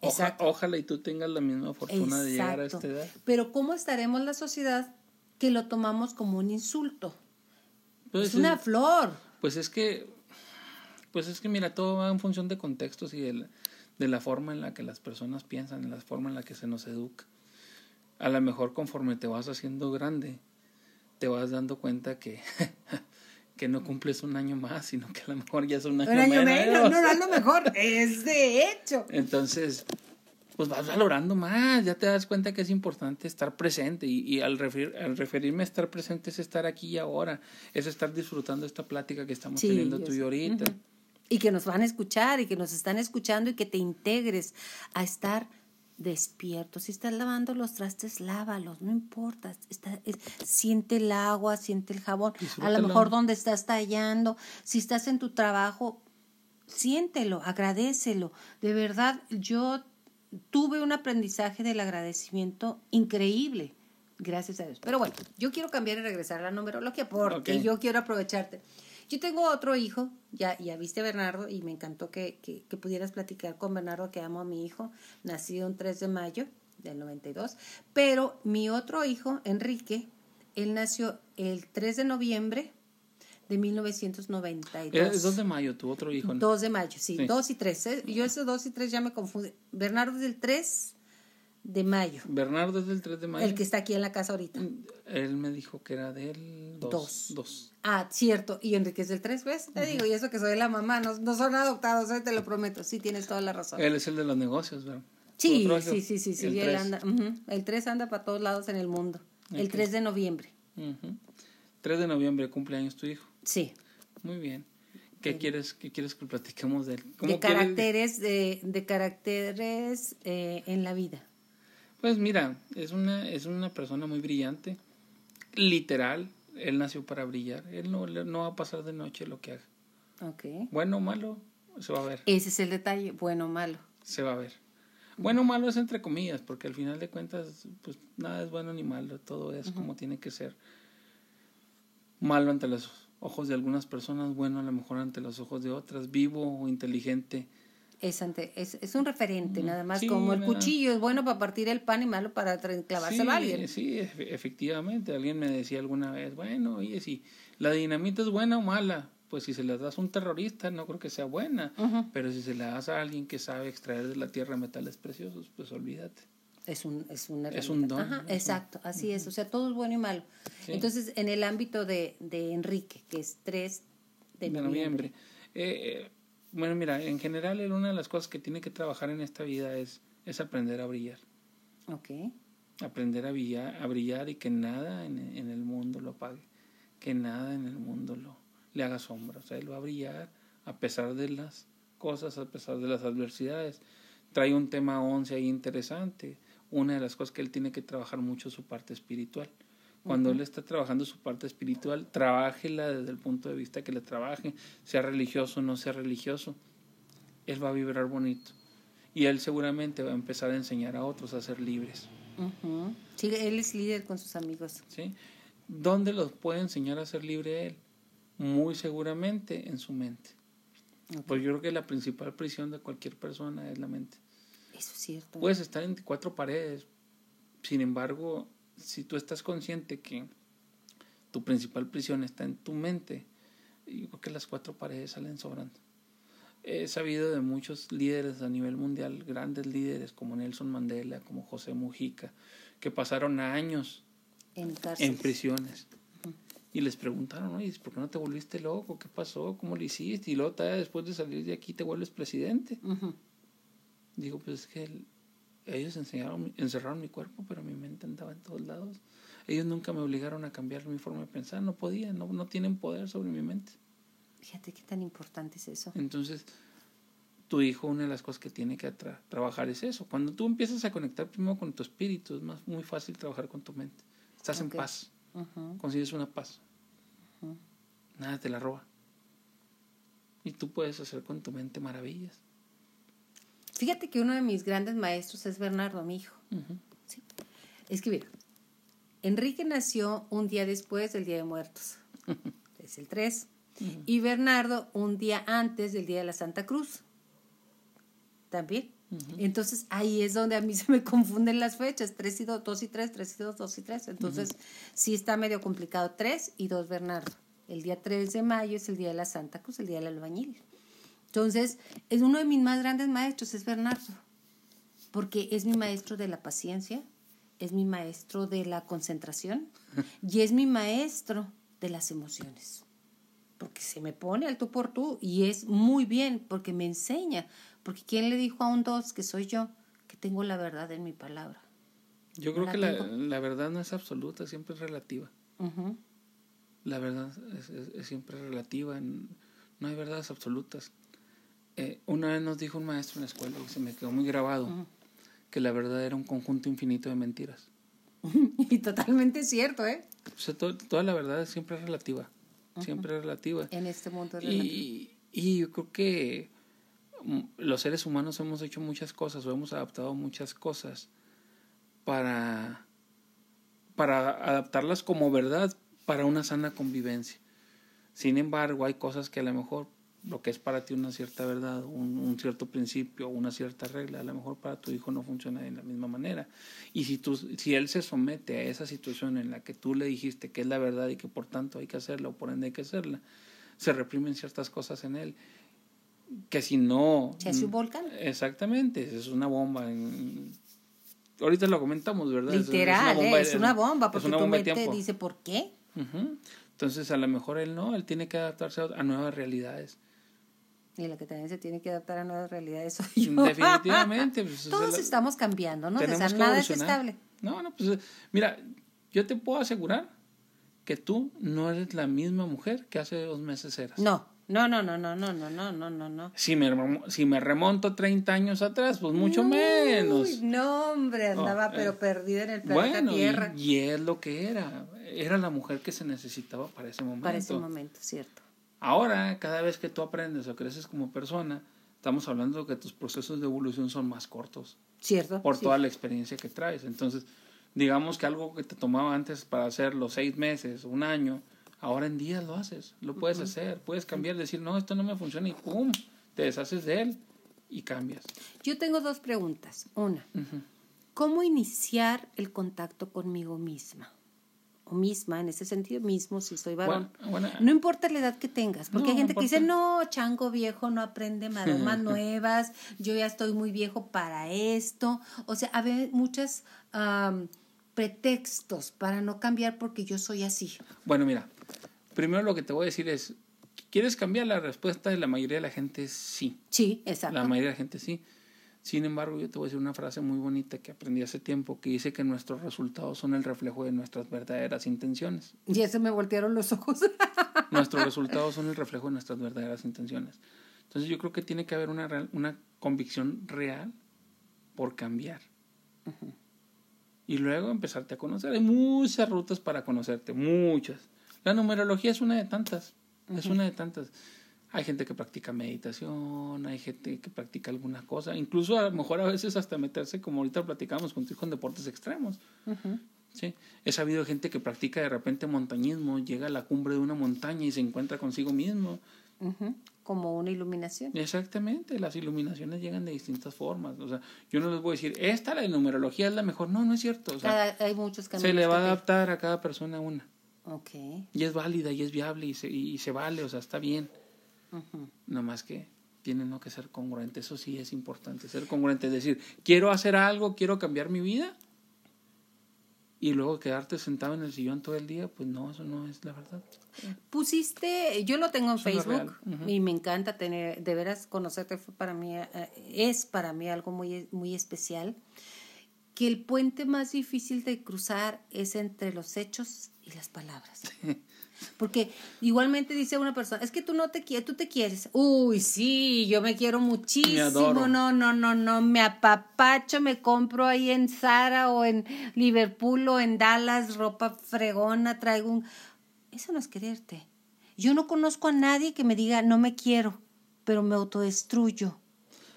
ojalá y tú tengas la misma fortuna de llegar a esta edad. Pero ¿cómo estaremos la sociedad que lo tomamos como un insulto? Pues es una flor. Pues es que pues es que mira, todo va en función de contextos y de la, forma en la que las personas piensan, en la forma en la que se nos educa. A lo mejor conforme te vas haciendo grande, te vas dando cuenta que, que no cumples un año más, sino que a lo mejor ya es un año, un año menos. No, no, a lo mejor, es de hecho. Entonces, pues vas valorando más, ya te das cuenta que es importante estar presente y, y al, al, referirme a estar presente es estar aquí y ahora, es estar disfrutando esta plática que estamos teniendo tú y ahorita y que nos van a escuchar y que nos están escuchando y que te integres a estar despierto. Si estás lavando los trastes, lávalos, no importa. Está, siente el agua, siente el jabón. A lo mejor donde estás tallando, si estás en tu trabajo, siéntelo, agradecelo. De verdad, yo tuve un aprendizaje del agradecimiento increíble. Gracias a Dios. Pero bueno, yo quiero cambiar y regresar a la numerología porque yo quiero aprovecharte. Yo tengo otro hijo, ya, ya viste a Bernardo y me encantó que, que, que pudieras platicar con Bernardo, que amo a mi hijo, nacido un 3 de mayo del 92, pero mi otro hijo, Enrique, él nació el 3 de noviembre de 1992. Es 2 de mayo, tu otro hijo. ¿no? 2 de mayo, sí, Sí. 2 y 3. ¿eh? Yo esos 2 y 3 ya me confundo. Bernardo es del 3 de mayo, Bernardo es del 3 de mayo. el que está aquí en la casa ahorita. Él me dijo que era del 2. Dos. 2. Ah, cierto. Y Enrique es del 3, ¿ves? Te digo, y eso que soy la mamá, no, no son adoptados, ¿eh? te lo prometo. Sí, tienes toda la razón. Él es el de los negocios, ¿verdad? Sí, sí, sí, sí, sí. el él tres. anda. El 3 anda para todos lados en el mundo. El Ok. 3 de noviembre. Ujú. 3 de noviembre cumpleaños tu hijo. Sí. Muy bien. ¿Qué quieres, qué quieres que platiquemos de él? De quieres- caracteres, de, de caracteres eh, en la vida. Pues mira, es una, es una persona muy brillante. Literal, él nació para brillar. Él no, no va a pasar de noche lo que haga. Ok. Bueno o malo, se va a ver. Ese es el detalle, bueno o malo. Se va a ver. Bueno o malo es entre comillas, porque al final de cuentas, pues nada es bueno ni malo. Todo es como tiene que ser. Malo ante los ojos de algunas personas, bueno a lo mejor ante los ojos de otras, vivo o inteligente. Es, ante, es, es un referente, nada más Sí, como el cuchillo es bueno para partir el pan y malo para clavárselo sí, a alguien. Sí, efe- efectivamente. Alguien me decía alguna vez, bueno, oye, si la dinamita es buena o mala, pues si se la das a un terrorista no creo que sea buena, pero si se la das a alguien que sabe extraer de la tierra metales preciosos, pues olvídate. Es un, es una Es un don, Ajá, ¿no? exacto, así es. O sea, todo es bueno y malo. Sí. Entonces, en el ámbito de, de Enrique, que es 3 de, de noviembre. Eh, eh, bueno, mira, en general una de las cosas que tiene que trabajar en esta vida es, es aprender a brillar. Ok. Aprender a brillar, a brillar y que nada en, en el mundo lo apague. Que nada en el mundo lo, le haga sombra. O sea, él va a brillar a pesar de las cosas, a pesar de las adversidades. Trae un tema 11 ahí interesante. Una de las cosas que él tiene que trabajar mucho es su parte espiritual. Cuando él está trabajando su parte espiritual, trabájela desde el punto de vista que le trabaje, sea religioso o no sea religioso. Él va a vibrar bonito. Y él seguramente va a empezar a enseñar a otros a ser libres. Ujú. Sí, él es líder con sus amigos. ¿sí? ¿Dónde los puede enseñar a ser libre él? Muy seguramente en su mente. Pues yo creo que la principal prisión de cualquier persona es la mente. Eso es cierto. Puedes estar en cuatro paredes, sin embargo, si tú estás consciente que tu principal prisión está en tu mente, yo creo que las cuatro paredes salen sobrando. He sabido de muchos líderes a nivel mundial, grandes líderes como Nelson Mandela, como José Mujica, que pasaron años en prisiones. Y les preguntaron, oye, ¿por qué no te volviste loco? ¿Qué pasó? ¿Cómo lo hiciste? Y luego después de salir de aquí te vuelves presidente. Ujú. Digo, pues es que el- ellos enseñaron, encerraron mi cuerpo, pero mi mente andaba en todos lados. Ellos nunca me obligaron a cambiar mi forma de pensar, no podían, no, no tienen poder sobre mi mente. Fíjate qué tan importante es eso. Entonces, tu hijo, una de las cosas que tiene que tra- trabajar es eso. Cuando tú empiezas a conectar primero con tu espíritu, es más muy fácil trabajar con tu mente. Estás Ok. en paz, Ujú. consigues una paz. Ujú. Nada te la roba. Y tú puedes hacer con tu mente maravillas. Fíjate que uno de mis grandes maestros es Bernardo, mi hijo. Ujú. Sí. Es que mira, Enrique nació un día después del Día de Muertos. es el 3. Y Bernardo un día antes del Día de la Santa Cruz. También. Entonces ahí es donde a mí se me confunden las fechas. 3 y 2, 2 y 3, 3 y 2, 2 y 3. Entonces sí está medio complicado. 3 y 2 Bernardo. El día 3 de mayo es el Día de la Santa Cruz, el Día del Albañil. Entonces, es uno de mis más grandes maestros, es Bernardo porque es mi maestro de la paciencia, es mi maestro de la concentración y es mi maestro de las emociones. Porque se me pone al tú por tú y es muy bien porque me enseña. Porque ¿quién le dijo a un dos que soy yo que tengo la verdad en mi palabra? Yo creo La que la, verdad no es absoluta, siempre es relativa. La verdad es, es- es siempre relativa, no hay verdades absolutas. Eh, una vez nos dijo un maestro en la escuela y se me quedó muy grabado que la verdad era un conjunto infinito de mentiras. y totalmente cierto, ¿eh? O sea, to- toda la verdad siempre es relativa, siempre es relativa. En este mundo es relativo. Y, y yo creo que mm, los seres humanos hemos hecho muchas cosas o hemos adaptado muchas cosas para, para adaptarlas como verdad para una sana convivencia. Sin embargo, hay cosas que a lo mejor lo que es para ti una cierta verdad, un, un, cierto principio, una cierta regla, a lo mejor para tu hijo no funciona de la misma manera. Y si, tú, si él se somete a esa situación en la que tú le dijiste que es la verdad y que por tanto hay que hacerla o por ende hay que hacerla, se reprimen ciertas cosas en él que si no... Se hace un volcán. Exactamente, es una bomba. En, ahorita lo comentamos, ¿verdad? Literal, es una bomba, porque tu mente dice, ¿por qué? Entonces, a lo mejor él no, él tiene que adaptarse a nuevas realidades. Y la que también se tiene que adaptar a nuevas realidades soy yo. Definitivamente. Pues, Todos estamos cambiando, ¿no? nada es estable. No, no, pues mira, yo te puedo asegurar que tú no eres la misma mujer que hace dos meses eras. No, no, no, no, no, no, no, no, no, no, no. Si me, si me remonto 30 años atrás, pues mucho menos. No, hombre, andaba pero perdida en el planeta bueno, Tierra. Y, y es lo que era. Era la mujer que se necesitaba para ese momento. Para ese momento, cierto. Ahora, cada vez que tú aprendes o creces como persona, estamos hablando de que tus procesos de evolución son más cortos. Cierto. Por toda la experiencia que traes. Entonces, digamos que algo que te tomaba antes para hacerlo seis meses, un año, ahora en días lo haces, lo puedes hacer, puedes cambiar, decir, no, esto no me funciona y ¡pum! Te deshaces de él y cambias. Yo tengo dos preguntas. Una, ¿cómo iniciar el contacto conmigo misma? O misma, en ese sentido mismo, si soy varón. no importa la edad que tengas, porque hay gente que dice, no, chango viejo no aprende maromas nuevas, yo ya estoy muy viejo para esto. O sea, hay muchos pretextos para no cambiar porque yo soy así. Bueno, mira, primero lo que te voy a decir es, ¿quieres cambiar? La respuesta de la mayoría de la gente es sí. Sí, exacto. La mayoría de la gente sí. Sin embargo, yo te voy a decir una frase muy bonita que aprendí hace tiempo, que dice que nuestros resultados son el reflejo de nuestras verdaderas intenciones. Y eso me voltearon los ojos. nuestros resultados son el reflejo de nuestras verdaderas intenciones. Entonces yo creo que tiene que haber una, una convicción real por cambiar. Y luego empezarte a conocer. Hay muchas rutas para conocerte, muchas. La numerología es una de tantas, es una de tantas. Hay gente que practica meditación, hay gente que practica alguna cosa, incluso a lo mejor a veces hasta meterse, como ahorita platicamos contigo, en deportes extremos. ¿sí? He sabido gente que practica de repente montañismo, llega a la cumbre de una montaña y se encuentra consigo mismo. Como una iluminación. Exactamente, las iluminaciones llegan de distintas formas. O sea, yo no les voy a decir, esta la numerología es la mejor. No, no es cierto. O sea, hay muchos caminos. Se le va a adaptar a cada persona una. Okay. Y es válida y es viable y se, y se vale, o sea, está bien. No más que tiene no que ser congruente, eso sí es importante, ser congruente, es decir, quiero hacer algo, quiero cambiar mi vida y luego quedarte sentado en el sillón todo el día, pues no, eso no es la verdad. Pusiste, yo lo tengo en Facebook y me encanta tener, de veras conocerte fue para mí, eh, es para mí algo muy, muy especial, que el puente más difícil de cruzar es entre los hechos y las palabras. Porque igualmente dice una persona, es que tú no te quieres, tú te quieres. Uy, sí, yo me quiero muchísimo. no, no, no, no, me apapacho, me compro ahí en Zara o en Liverpool o en Dallas ropa fregona, traigo un... Eso no es quererte. Yo no conozco a nadie que me diga, no me quiero, pero me autodestruyo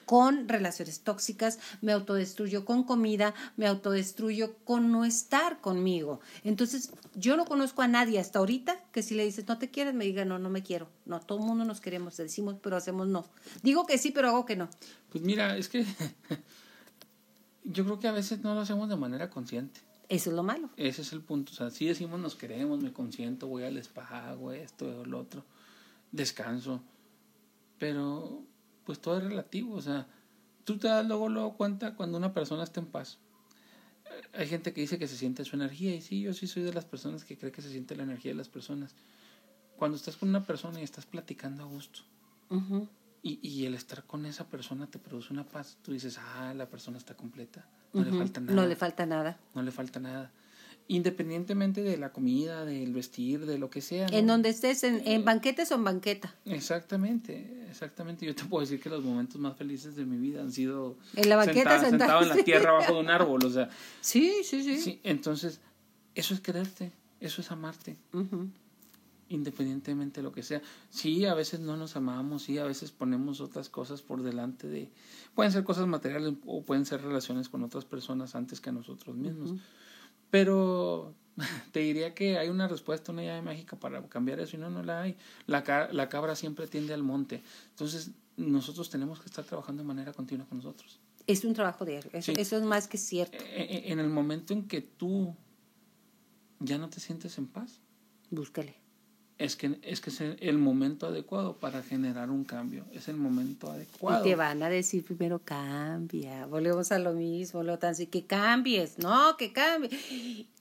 con relaciones tóxicas, me autodestruyo con comida, me autodestruyo con no estar conmigo. Entonces, yo no conozco a nadie hasta ahorita que si le dices no te quieres, me diga no, no me quiero. No, todo el mundo nos queremos, decimos, pero hacemos no. Digo que sí, pero hago que no. Pues mira, es que yo creo que a veces no lo hacemos de manera consciente. Eso es lo malo. Ese es el punto. O sea, sí decimos nos queremos, me consiento, voy al spa, hago esto, o lo otro, descanso. Pero pues todo es relativo, o sea, tú te das luego, luego cuenta cuando una persona está en paz. Hay gente que dice que se siente su energía y sí, yo sí soy de las personas que cree que se siente la energía de las personas. Cuando estás con una persona y estás platicando a gusto y, y, el estar con esa persona te produce una paz, tú dices, ah, la persona está completa, no le falta nada. No le falta nada. No le falta nada independientemente de la comida, del vestir, de lo que sea. En donde estés, en, en, banquetes o en banqueta. Exactamente, exactamente. Yo te puedo decir que los momentos más felices de mi vida han sido en la banqueta sentado, en la tierra bajo de un árbol, o sea. Sí, sí, sí. sí entonces, eso es quererte, eso es amarte. Independientemente de lo que sea. Sí, a veces no nos amamos, sí, a veces ponemos otras cosas por delante de... Pueden ser cosas materiales o pueden ser relaciones con otras personas antes que nosotros mismos. Pero te diría que hay una respuesta, una llave mágica para cambiar eso y no, no la hay. La, la cabra siempre tiende al monte. Entonces, nosotros tenemos que estar trabajando de manera continua con nosotros. Es un trabajo diario, eso, Sí. eso es más que cierto. E- e- En el momento en que tú ya no te sientes en paz, Búscale. Es que es que es el- momento adecuado para generar un cambio. Es el momento adecuado. Y te van a decir primero cambia, volvemos a lo mismo, lo tan que cambies, no, que cambie.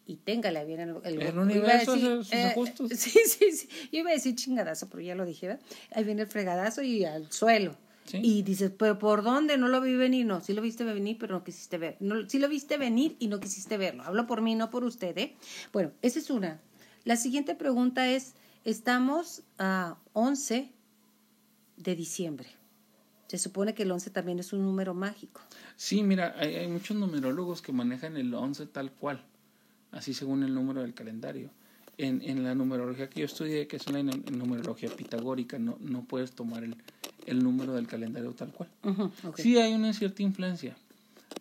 Y téngale bien el, el, El universo decir, sus ajustes. Sí, sí, sí. Yo iba a decir chingadazo, pero ya lo dije, ¿verdad? Ahí viene el fregadazo y al suelo. Sí. Y dices, pero ¿por dónde? No lo vi venir. No, sí lo viste venir, pero no quisiste ver. No, sí lo viste venir y no quisiste verlo. Hablo por mí, no por usted, ¿eh? Bueno, esa es una. La siguiente pregunta es, estamos a 11 de diciembre. Se supone que el 11 también es un número mágico. Sí, mira, hay, hay muchos numerólogos que manejan el 11 tal cual, así según el número del calendario. En, en la numerología que yo estudié, que es la nu- numerología pitagórica, no, no puedes tomar el, el número del calendario tal cual. Sí hay una cierta influencia.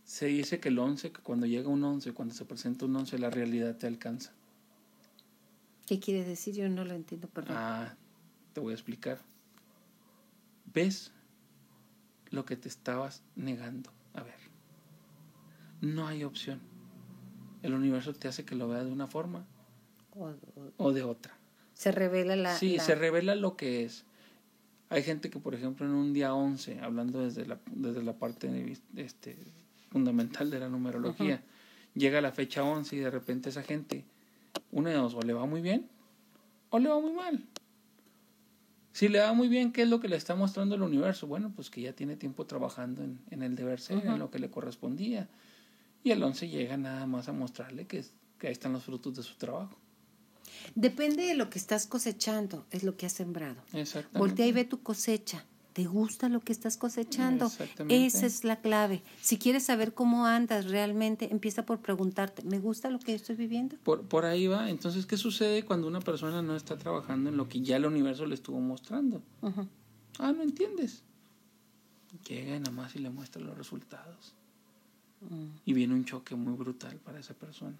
Se dice que el 11, que cuando llega un 11, cuando se presenta un 11, la realidad te alcanza. ¿Qué quiere decir? Yo no lo entiendo, perdón. Ah, te voy a explicar. ¿Ves lo que te estabas negando? A ver. No hay opción. El universo te hace que lo veas de una forma O- o- o de otra. se revela la... sí, la- se revela lo que es. Hay gente que, por ejemplo, en un día 11, hablando desde la, desde la parte de- este, fundamental de la numerología, llega la fecha 11 y de repente esa gente, una de dos, o le va muy bien o le va muy mal. Si le va muy bien, ¿qué es lo que le está mostrando el universo? Bueno, pues que ya tiene tiempo trabajando en, en el deber ser, en lo que le correspondía. Y el 11 llega nada más a mostrarle que, que ahí están los frutos de su trabajo. Depende de lo que estás cosechando, es lo que has sembrado. Exactamente. Voltea y ve tu cosecha. ¿Te gusta lo que estás cosechando? Exactamente. Esa es la clave. Si quieres saber cómo andas realmente, empieza por preguntarte, ¿me gusta lo que estoy viviendo? Por, por ahí va. Entonces, ¿qué sucede cuando una persona no está trabajando en lo que ya el universo le estuvo mostrando? Ah, no entiendes. Llega y nada más y le muestra los resultados. Mm. Y viene un choque muy brutal para esa persona.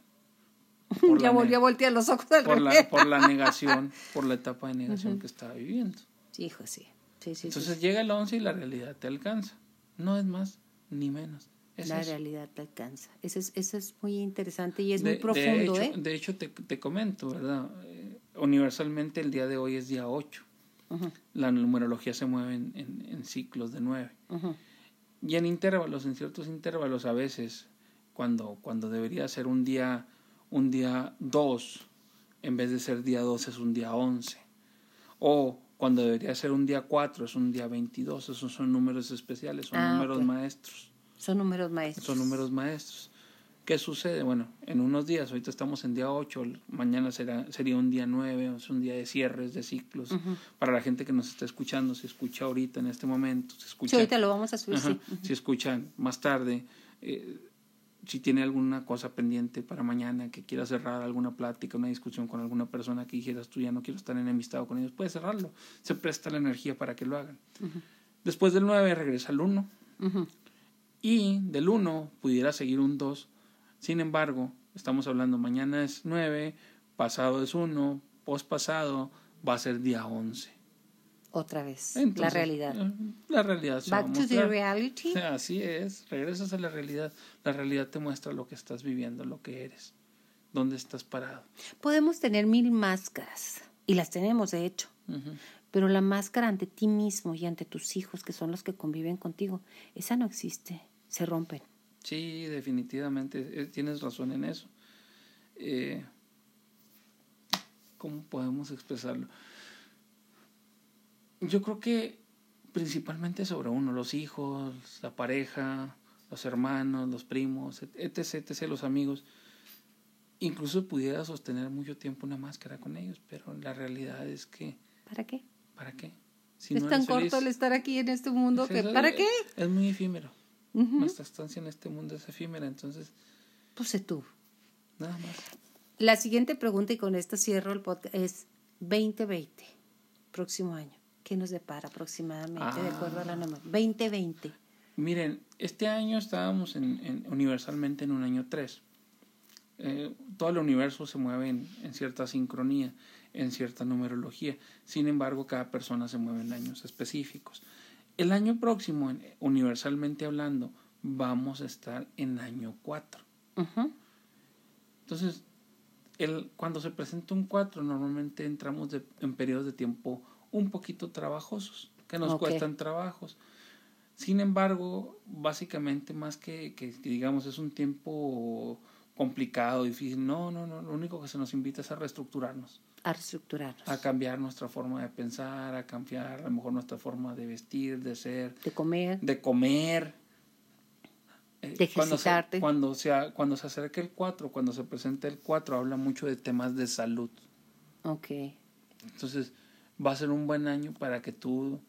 ya ne- a voltear los ojos al por la, por la negación, por la etapa de negación que estaba viviendo. Sí, hijo, sí. Sí, sí, sí, Entonces sí. llega el 11 y la realidad te alcanza. No es más ni menos. Es La eso. realidad te alcanza. Eso es, eso es muy interesante y es De- muy profundo, de hecho, ¿eh? De hecho, te, te comento, ¿verdad? Eh, universalmente el día de hoy es día 8. Ujú, La numerología se mueve en, en- en ciclos de 9. ujú. Y en intervalos, en ciertos intervalos a veces, cuando, cuando debería ser un día un día 2, en vez de ser día 2 es un día 11. O cuando debería ser un día 4 es un día 22. Esos son números especiales, son Ah, números maestros. Son números maestros. Son números maestros. ¿Qué sucede? Bueno, en unos días, ahorita estamos en día 8, mañana será, sería un día 9, es un día de cierres, de ciclos. Para la gente que nos está escuchando, se escucha ahorita en este momento, se escucha Sí, ahorita lo vamos a subir, Ajá, sí. Si escuchan más tarde, eh, si tiene alguna cosa pendiente para mañana, que quiera cerrar alguna plática, una discusión con alguna persona que dijeras tú ya no quiero estar enemistado con ellos, puedes cerrarlo. Se presta la energía para que lo hagan. Después del 9 regresa el 1 Ujú. y del 1 pudiera seguir un 2. Sin embargo, estamos hablando mañana es 9, pasado es 1, pospasado va a ser día 11. Otra vez, la realidad. eh, La realidad se va a Back to the reality. Así es, regresas a la realidad. La realidad te muestra lo que estás viviendo, lo que eres, dónde estás parado. Podemos tener mil máscaras, y las tenemos de hecho, pero la máscara ante ti mismo y ante tus hijos, que son los que conviven contigo, esa no existe, se rompen. Sí, definitivamente, eh, tienes razón en eso. Eh, ¿Cómo podemos expresarlo? Yo creo que principalmente sobre uno, los hijos, la pareja, los hermanos, los primos, etc., etc., los amigos. Incluso pudiera sostener mucho tiempo una máscara con ellos, pero la realidad es que, ¿Para qué? ¿para qué? Si es no tan feliz, corto el estar aquí en este mundo que, es- ¿para qué? Es muy efímero. Ujú. Nuestra estancia en este mundo es efímera, entonces, Pues sé tú. nada más. La siguiente pregunta, y con esto cierro el podcast, es 2020, próximo año. ¿Qué nos depara aproximadamente, de acuerdo a la norma? 2020. Miren, este año estábamos en, en- universalmente en un año 3. eh, todo el universo se mueve en, en, cierta sincronía, en cierta numerología. Sin embargo, cada persona se mueve en años específicos. El año próximo, universalmente hablando, vamos a estar en año 4. Entonces, el, cuando se presenta un 4, normalmente entramos en periodos de tiempo un poquito trabajosos, que nos cuestan trabajos. Sin embargo, básicamente más que, que, digamos es un tiempo complicado, difícil, no, no, no, lo único que se nos invita es a reestructurarnos. A reestructurarnos. A cambiar nuestra forma de pensar, a cambiar a lo mejor nuestra forma de vestir, de ser. De comer. De comer. Eh, de ejercitarte. Cuando se, cuando, se, cuando se acerca el 4, cuando se presenta el 4, habla mucho de temas de salud. Ok. Entonces, va a ser un buen año para que tú,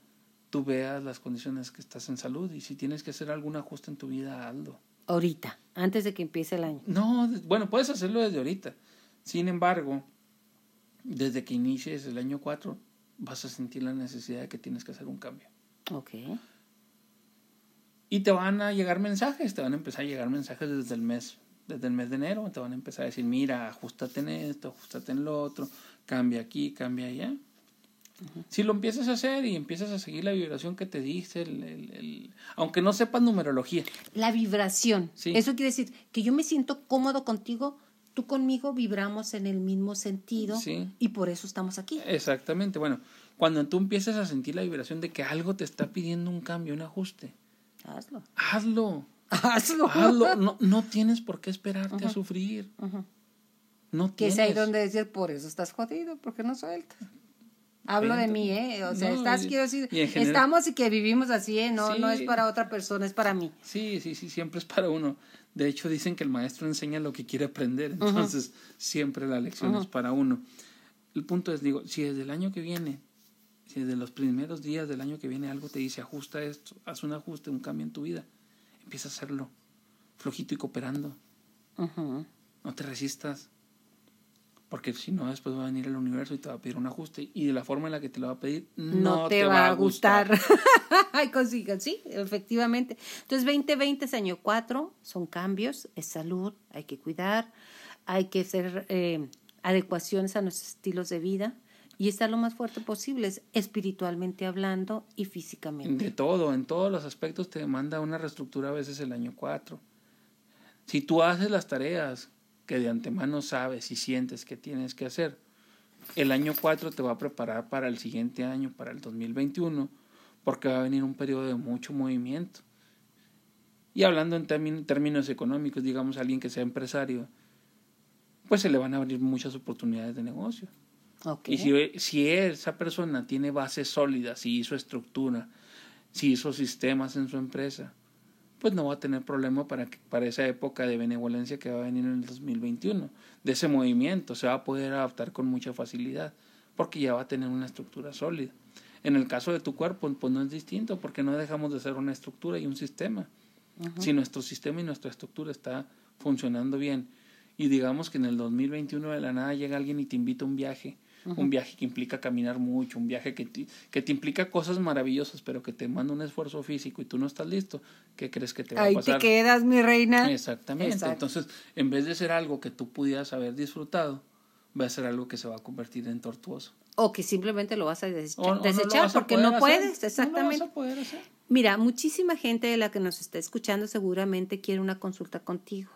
tú veas las condiciones que estás en salud y si tienes que hacer algún ajuste en tu vida, hazlo. Ahorita, antes de que empiece el año. No, bueno, puedes hacerlo desde ahorita. Sin embargo, desde que inicies el año 4, vas a sentir la necesidad de que tienes que hacer un cambio. Ok. Y te van a llegar mensajes, te van a empezar a llegar mensajes desde el mes, desde el mes de enero, te van a empezar a decir, mira, ajustate en esto, ajustate en lo otro, cambia aquí, cambia allá. Si lo empiezas a hacer y empiezas a seguir la vibración que te dice, el, el, aunque no sepas numerología. La vibración. Eso quiere decir que yo me siento cómodo contigo, tú conmigo vibramos en el mismo sentido y por eso estamos aquí. Exactamente. Bueno, cuando tú empiezas a sentir la vibración de que algo te está pidiendo un cambio, un ajuste, hazlo. Hazlo. Hazlo. Hazlo. No, no tienes por qué esperarte a sufrir. No que es ahí donde decir, por eso estás jodido, porque no sueltas. Hablo de mí, ¿eh? O sea, estás, quiero decir, estamos y que vivimos así, ¿eh? No, no es para otra persona, es para mí. Sí, sí, sí, siempre es para uno. De hecho, dicen que el maestro enseña lo que quiere aprender, entonces siempre la lección es para uno. El punto es, digo, si desde el año que viene, si desde los primeros días del año que viene algo te dice, ajusta esto, haz un ajuste, un cambio en tu vida, empieza a hacerlo, flojito y cooperando. No te resistas. Porque si no, después va a venir el universo y te va a pedir un ajuste. Y de la forma en la que te lo va a pedir, no, te, va, a gustar. Consigan, sí, efectivamente. Entonces, 2020 es año 4, son cambios, es salud, hay que cuidar, hay que hacer eh, adecuaciones a nuestros estilos de vida y estar lo más fuerte posible, espiritualmente hablando y físicamente. De todo, en todos los aspectos te demanda una reestructura a veces el año 4. Si tú haces las tareas que de antemano sabes y sientes que tienes que hacer. El año 4 te va a preparar para el siguiente año, para el 2021, porque va a venir un periodo de mucho movimiento. Y hablando en términos económicos, digamos, alguien que sea empresario, pues se le van a abrir muchas oportunidades de negocio. Y si, si esa persona tiene bases sólidas, si hizo estructura, si hizo sistemas en su empresa, pues no va a tener problema para, que, para esa época de benevolencia que va a venir en el 2021. De ese movimiento se va a poder adaptar con mucha facilidad, porque ya va a tener una estructura sólida. En el caso de tu cuerpo, pues no es distinto, porque no dejamos de ser una estructura y un sistema. Si nuestro sistema y nuestra estructura está funcionando bien, y digamos que en el 2021 de la nada llega alguien y te invita a un viaje, un viaje que implica caminar mucho, un viaje que te, que te implica cosas maravillosas, pero que te manda un esfuerzo físico y tú no estás listo, ¿qué crees que te va a pasar? Ahí te quedas, mi reina. Exactamente. Entonces, en vez de ser algo que tú pudieras haber disfrutado, va a ser algo que se va a convertir en tortuoso. O que simplemente lo vas a desechar, porque no puedes, exactamente. Mira, muchísima gente de la que nos está escuchando seguramente quiere una consulta contigo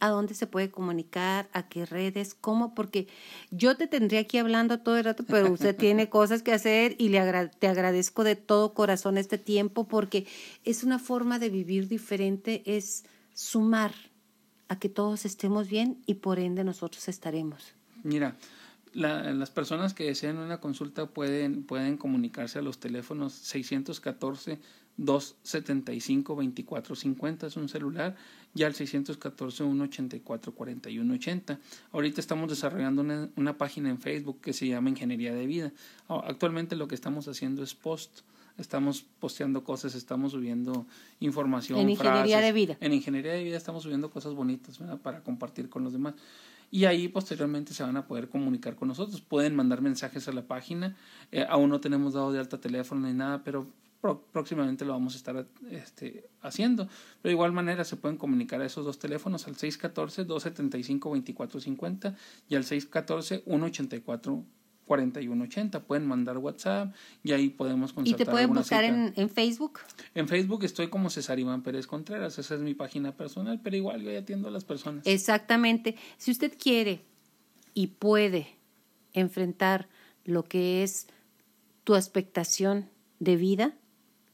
a dónde se puede comunicar, a qué redes, cómo, porque yo te tendría aquí hablando todo el rato, pero usted tiene cosas que hacer y le te agradezco de todo corazón este tiempo porque es una forma de vivir diferente, es sumar a que todos estemos bien y por ende nosotros estaremos. Mira, las personas que deseen una consulta pueden, pueden comunicarse a los teléfonos 614 275-2450 es un celular y al 614-184-4180. Ahorita estamos desarrollando una, una, página en Facebook que se llama Ingeniería de Vida. Actualmente lo que estamos haciendo es post. Estamos posteando cosas, estamos subiendo información. En Ingeniería de Vida. En Ingeniería de Vida estamos subiendo cosas bonitas para compartir con los demás. Y ahí posteriormente se van a poder comunicar con nosotros. Pueden mandar mensajes a la página. Eh, aún no tenemos dado de alta teléfono ni nada, pero próximamente lo vamos a estar este, haciendo. Pero de igual manera se pueden comunicar a esos dos teléfonos al 614-275-2450 y al 614-184. 4180. Pueden mandar WhatsApp y ahí podemos consultar. ¿Y te pueden buscar en, en, Facebook? En Facebook estoy como César Iván Pérez Contreras. Esa es mi página personal, pero igual yo atiendo a las personas. Exactamente. Si usted quiere y puede enfrentar lo que es tu expectación de vida,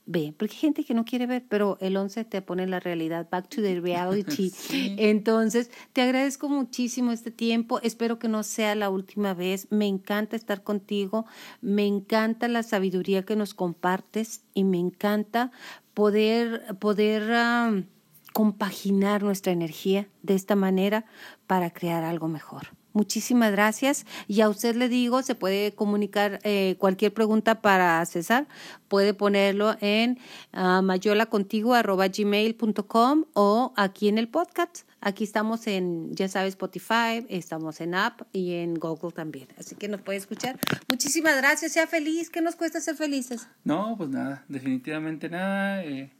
ve, porque hay gente que no quiere ver, pero el 11 te pone la realidad, back to the reality. Entonces, te agradezco muchísimo este tiempo, espero que no sea la última vez, me encanta estar contigo, me encanta la sabiduría que nos compartes y me encanta poder, poder compaginar nuestra energía de esta manera para crear algo mejor. Muchísimas gracias. Y a usted le digo, se puede comunicar eh, cualquier pregunta para César. Puede ponerlo en uh, mayolacontigo.gmail.com o aquí en el podcast. Aquí estamos en, ya sabes, Spotify, estamos en App y en Google también. Así que nos puede escuchar. Muchísimas gracias. Sea feliz. ¿Qué nos cuesta ser felices? No, pues nada, definitivamente nada. Eh,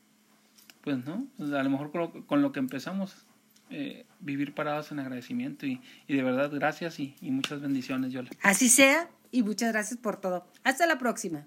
pues no, pues a lo mejor con lo que empezamos eh, vivir parados en agradecimiento y, y de verdad gracias y, y muchas bendiciones, Yola. Así sea y muchas gracias por todo. Hasta la próxima.